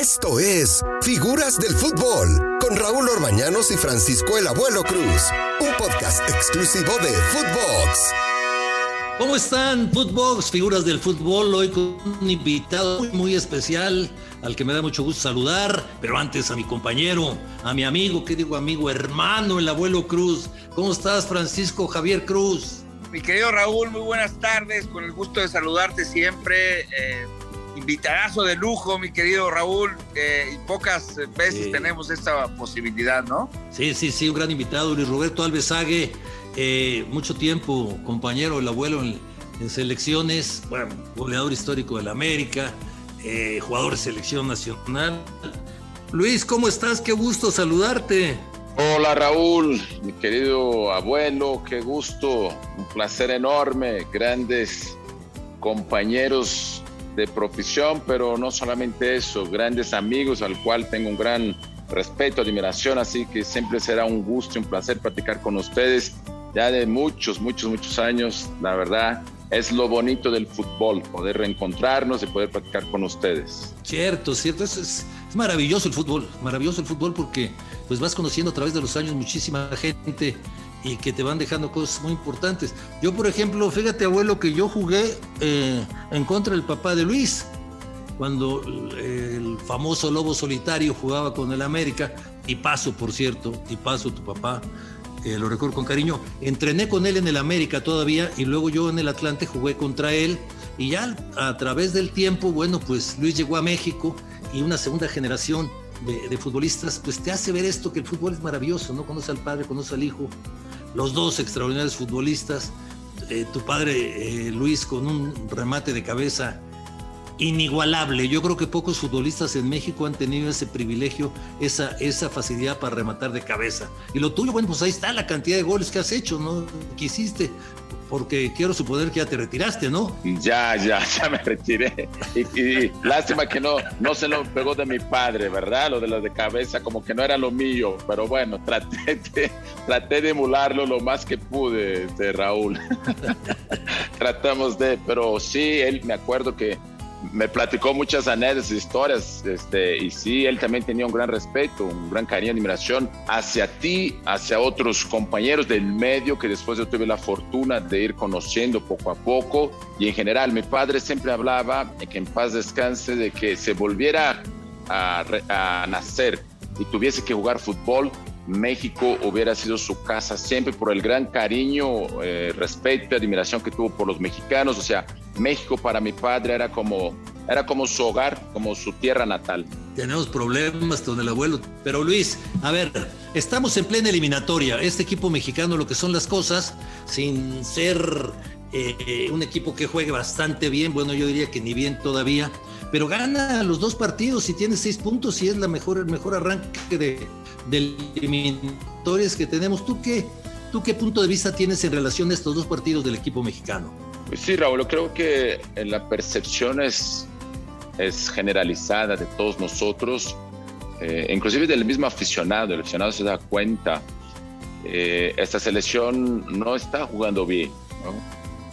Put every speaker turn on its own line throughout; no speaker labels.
Esto es Figuras del Fútbol con Raúl Orbañanos y Francisco el Abuelo Cruz, un podcast exclusivo de Footbox.
¿Cómo están, Footbox, figuras del fútbol? Hoy con un invitado muy, especial al que me da mucho gusto saludar, pero antes a mi compañero, a mi amigo, ¿qué digo amigo? Hermano, el Abuelo Cruz. ¿Cómo estás, Francisco Javier Cruz?
Mi querido Raúl, muy buenas tardes, con el gusto de saludarte siempre. Eh, invitadazo de lujo, mi querido Raúl, eh, y pocas veces tenemos esta posibilidad, ¿no?
Sí, sí, sí, un gran invitado, Luis Roberto Alves Ague, eh, mucho tiempo compañero del abuelo en, selecciones, bueno, goleador histórico del América, eh, jugador de selección nacional. Luis, ¿cómo estás? Qué gusto saludarte.
Hola Raúl, mi querido abuelo, qué gusto, un placer enorme, grandes compañeros de profesión, pero no solamente eso, grandes amigos al cual tengo un gran respeto, admiración, así que siempre será un gusto y un placer platicar con ustedes ya de muchos, muchos, muchos años, la verdad. Es lo bonito del fútbol, poder reencontrarnos y poder platicar con ustedes.
Cierto, cierto, es, es, maravilloso el fútbol, maravilloso el fútbol porque pues vas conociendo a través de los años muchísima gente y que te van dejando cosas muy importantes. Yo, por ejemplo, fíjate, abuelo, que yo jugué eh, en contra del papá de Luis, cuando el famoso Lobo Solitario jugaba con el América, y paso, por cierto, y paso tu papá, eh, lo recuerdo con cariño. Entrené con él en el América todavía y luego yo en el Atlante jugué contra él y ya a través del tiempo, bueno, pues Luis llegó a México y una segunda generación de, de, futbolistas, pues te hace ver esto, que el fútbol es maravilloso, ¿no? Conoce al padre, conoce al hijo, los dos extraordinarios futbolistas, eh, tu padre eh, Luis con un remate de cabeza inigualable. Yo creo que pocos futbolistas en México han tenido ese privilegio, esa, esa facilidad para rematar de cabeza. Y lo tuyo, bueno, pues ahí está la cantidad de goles que has hecho, ¿no? Que hiciste porque quiero suponer que ya te retiraste, ¿no?
Ya, ya, ya me retiré. Y, lástima que no, no se lo pegó de mi padre, ¿verdad? Lo de la de cabeza, como que no era lo mío, pero bueno, traté de, traté de emularlo lo más que pude, de Raúl. Tratamos de, pero sí, él me acuerdo que me platicó muchas anécdotas, historias, este, y sí, él también tenía un gran respeto, un gran cariño, admiración hacia ti, hacia otros compañeros del medio que después yo tuve la fortuna de ir conociendo poco a poco, y en general mi padre siempre hablaba, que en paz descanse, de que se volviera a nacer y tuviese que jugar fútbol, México hubiera sido su casa siempre por el gran cariño, eh, respeto y admiración que tuvo por los mexicanos. O sea, México para mi padre era como, era como su hogar, como su tierra natal.
Tenemos problemas con el abuelo. Pero Luis, a ver, estamos en plena eliminatoria. Este equipo mexicano, lo que son las cosas, sin ser eh, un equipo que juegue bastante bien, bueno, yo diría que ni bien todavía, pero gana los dos partidos y tiene seis puntos y es la mejor, el mejor arranque de, de eliminatorias que tenemos. ¿Tú qué, ¿Tú qué punto de vista tienes en relación a estos dos partidos del equipo mexicano?
Pues sí, Raúl, creo que la percepción es, es generalizada de todos nosotros, eh, inclusive del mismo aficionado. El aficionado se da cuenta, eh, esta selección no está jugando bien,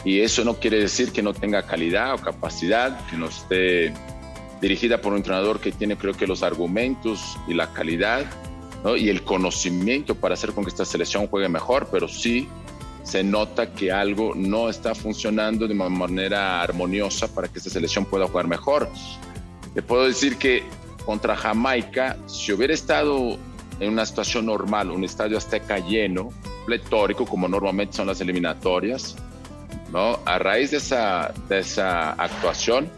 Y eso no quiere decir que no tenga calidad o capacidad, que no esté dirigida por un entrenador que tiene creo que los argumentos y la calidad y el conocimiento para hacer con que esta selección juegue mejor, pero sí se nota que algo no está funcionando de una manera armoniosa para que esta selección pueda jugar mejor. Te puedo decir que contra Jamaica, si hubiera estado en una situación normal, un estadio azteca lleno, pletórico, como normalmente son las eliminatorias, ¿no? A raíz de esa, de esa actuación,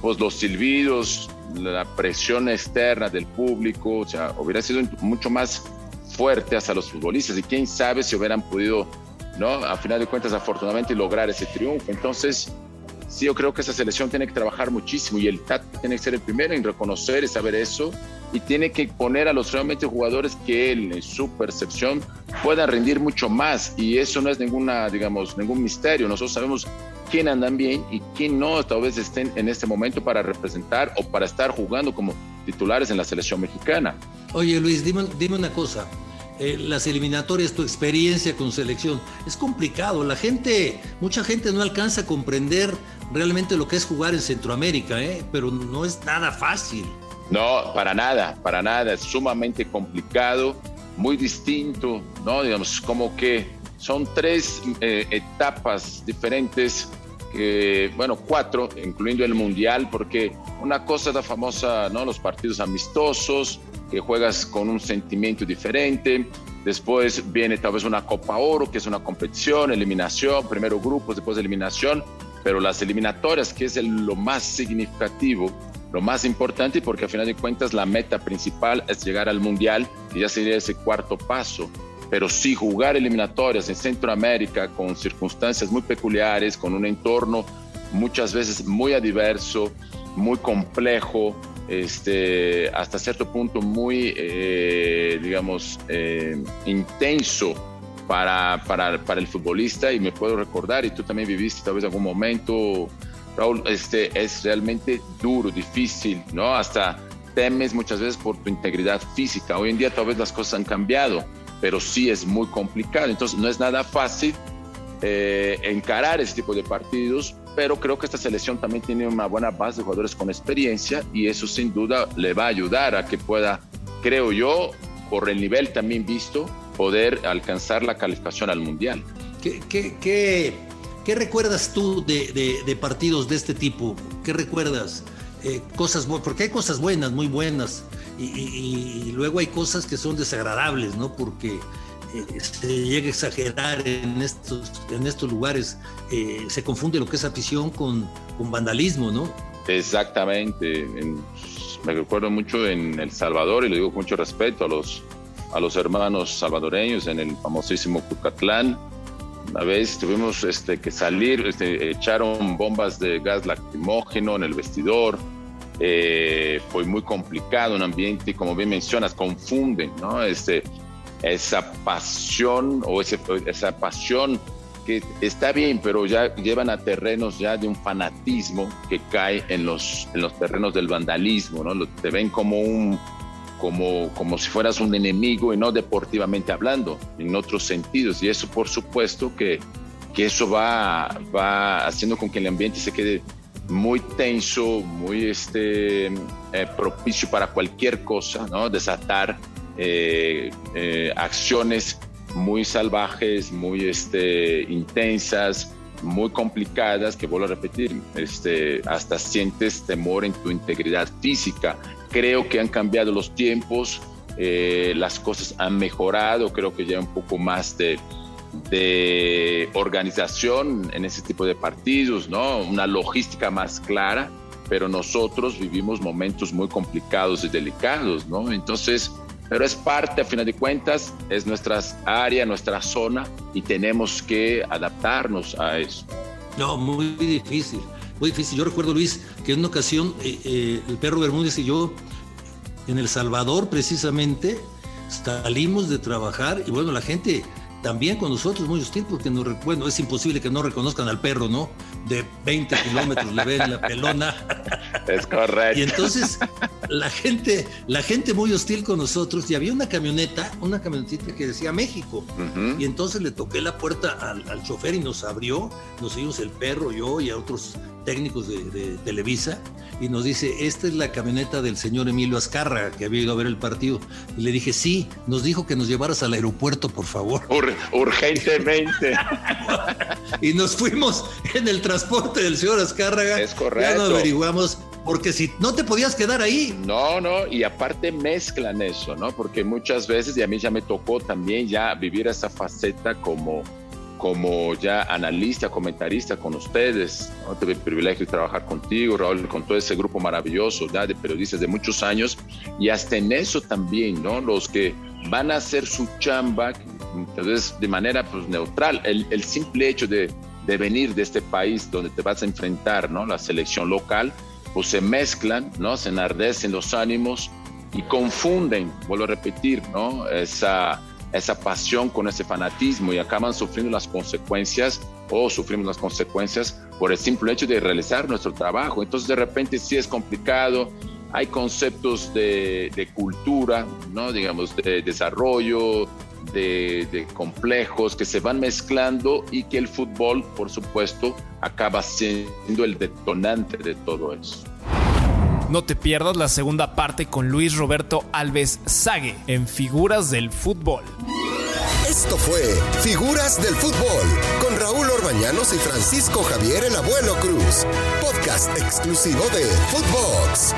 pues los silbidos, la presión externa del público, o sea, hubiera sido mucho más fuerte hasta los futbolistas y quién sabe si hubieran podido, ¿no? A final de cuentas, afortunadamente lograr ese triunfo. Entonces, sí, yo creo que esa selección tiene que trabajar muchísimo y el TAT tiene que ser el primero en reconocer y saber eso y tiene que poner a los realmente jugadores que él, en su percepción, puedan rendir mucho más y eso no es ninguna, digamos, ningún misterio. Nosotros sabemos quién andan bien y quién no tal vez estén en este momento para representar o para estar jugando como titulares en la selección mexicana.
Oye Luis, dime, dime una cosa. Eh, las eliminatorias, tu experiencia con selección, es complicado. La gente, mucha gente no alcanza a comprender realmente lo que es jugar en Centroamérica, ¿eh? pero no es nada fácil.
No, para nada, para nada. Es sumamente complicado, muy distinto, ¿no? Digamos, como que son tres eh, etapas diferentes, bueno, cuatro, incluyendo el Mundial, porque una cosa es la famosa, ¿no? Los partidos amistosos, que juegas con un sentimiento diferente. Después viene tal vez una Copa Oro, que es una competición, eliminación, primero grupos, después eliminación, pero las eliminatorias, que es lo más significativo, lo más importante, porque al final de cuentas la meta principal es llegar al Mundial, y ya sería ese cuarto paso. Pero sí jugar eliminatorias en Centroamérica con circunstancias muy peculiares, con un entorno muchas veces muy adverso, muy complejo, este, hasta cierto punto muy, eh, digamos, eh, intenso para, para, para, el futbolista y me puedo recordar, y tú también viviste tal vez algún momento, Raúl, este, es realmente duro, difícil, ¿no? Hasta temes muchas veces por tu integridad física. Hoy en día tal vez las cosas han cambiado, pero sí es muy complicado. Entonces no es nada fácil eh, encarar ese tipo de partidos, pero creo que esta selección también tiene una buena base de jugadores con experiencia y eso sin duda le va a ayudar a que pueda, creo yo, por el nivel también visto, poder alcanzar la calificación al Mundial.
¿Qué, qué, qué, recuerdas tú de, de, partidos de este tipo? ¿Qué recuerdas? Eh, cosas, porque hay cosas buenas, muy buenas, y, luego hay cosas que son desagradables, ¿no? Porque se este, llega a exagerar en estos, en estos lugares, eh, se confunde lo que es afición con, con vandalismo, ¿no?
Exactamente. me recuerdo mucho en El Salvador, y le digo con mucho respeto a los, a los hermanos salvadoreños en el famosísimo Cucatlán. Una vez tuvimos este, que salir, este, echaron bombas de gas lacrimógeno en el vestidor. Eh, fue muy complicado, un ambiente, como bien mencionas, confunden, ¿no? Este, esa pasión o esa pasión que está bien, pero ya llevan a terrenos ya de un fanatismo que cae en los, en los terrenos del vandalismo, ¿no? Te ven como un, como, como si fueras un enemigo y no deportivamente hablando, en otros sentidos. Y eso, por supuesto, que, que eso va, va haciendo con que el ambiente se quede muy tenso, muy este, eh, propicio para cualquier cosa, ¿no? Desatar eh, eh, acciones muy salvajes, muy este, intensas, muy complicadas, que vuelvo a repetir, este, hasta sientes temor en tu integridad física. Creo que han cambiado los tiempos, las cosas han mejorado, creo que ya un poco más de, de organización en ese tipo de partidos, ¿no? una logística más clara, pero nosotros vivimos momentos muy complicados y delicados, ¿no? Entonces, pero es parte, a final de cuentas, es nuestra área, nuestra zona y tenemos que adaptarnos a eso.
No, muy difícil, muy difícil. Yo recuerdo, Luis, que en una ocasión eh, eh, el perro Bermúdez y yo, en El Salvador precisamente, salimos de trabajar y bueno, la gente también con nosotros muy hostil porque no, bueno, es imposible que no reconozcan al perro, ¿no? De 20 kilómetros le ven la pelona.
Es correcto.
Y entonces la gente, la gente muy hostil con nosotros y había una camioneta, una camionetita que decía México. Y entonces le toqué la puerta al, al, chofer y nos abrió, nos seguimos el perro, yo y a otros técnicos de, Televisa y nos dice, esta es la camioneta del señor Emilio Azcarra que había ido a ver el partido. Y le dije, sí, nos dijo que nos llevaras al aeropuerto, por favor.
urgentemente.
y nos fuimos en el transporte del señor Azcárraga.
Es correcto.
Ya no averiguamos, porque si no te podías quedar ahí.
No, no, y aparte mezclan eso, ¿no? Porque muchas veces, y a mí ya me tocó también ya vivir esa faceta como como ya analista, comentarista con ustedes. ¿no? Tuve el privilegio de trabajar contigo, Raúl, con todo ese grupo maravilloso de periodistas de muchos años. Y hasta en eso también, ¿no? Los que van a hacer su chamba, entonces de manera pues, neutral. El, el simple hecho de, de, venir de este país donde te vas a enfrentar, ¿no? La selección local, pues se mezclan, ¿no? Se enardecen los ánimos y confunden, vuelvo a repetir, ¿no? Esa esa pasión con ese fanatismo y acaban sufriendo las consecuencias o sufrimos las consecuencias por el simple hecho de realizar nuestro trabajo. Entonces de repente sí es complicado, hay conceptos de, cultura, ¿no? digamos, de desarrollo, de, de, complejos que se van mezclando y que el fútbol, por supuesto, acaba siendo el detonante de todo eso.
No te pierdas la segunda parte con Luis Roberto Alves Sague en Figuras del Fútbol.
Esto fue Figuras del Fútbol con Raúl Orbañanos y Francisco Javier el Abuelo Cruz, podcast exclusivo de Footbox.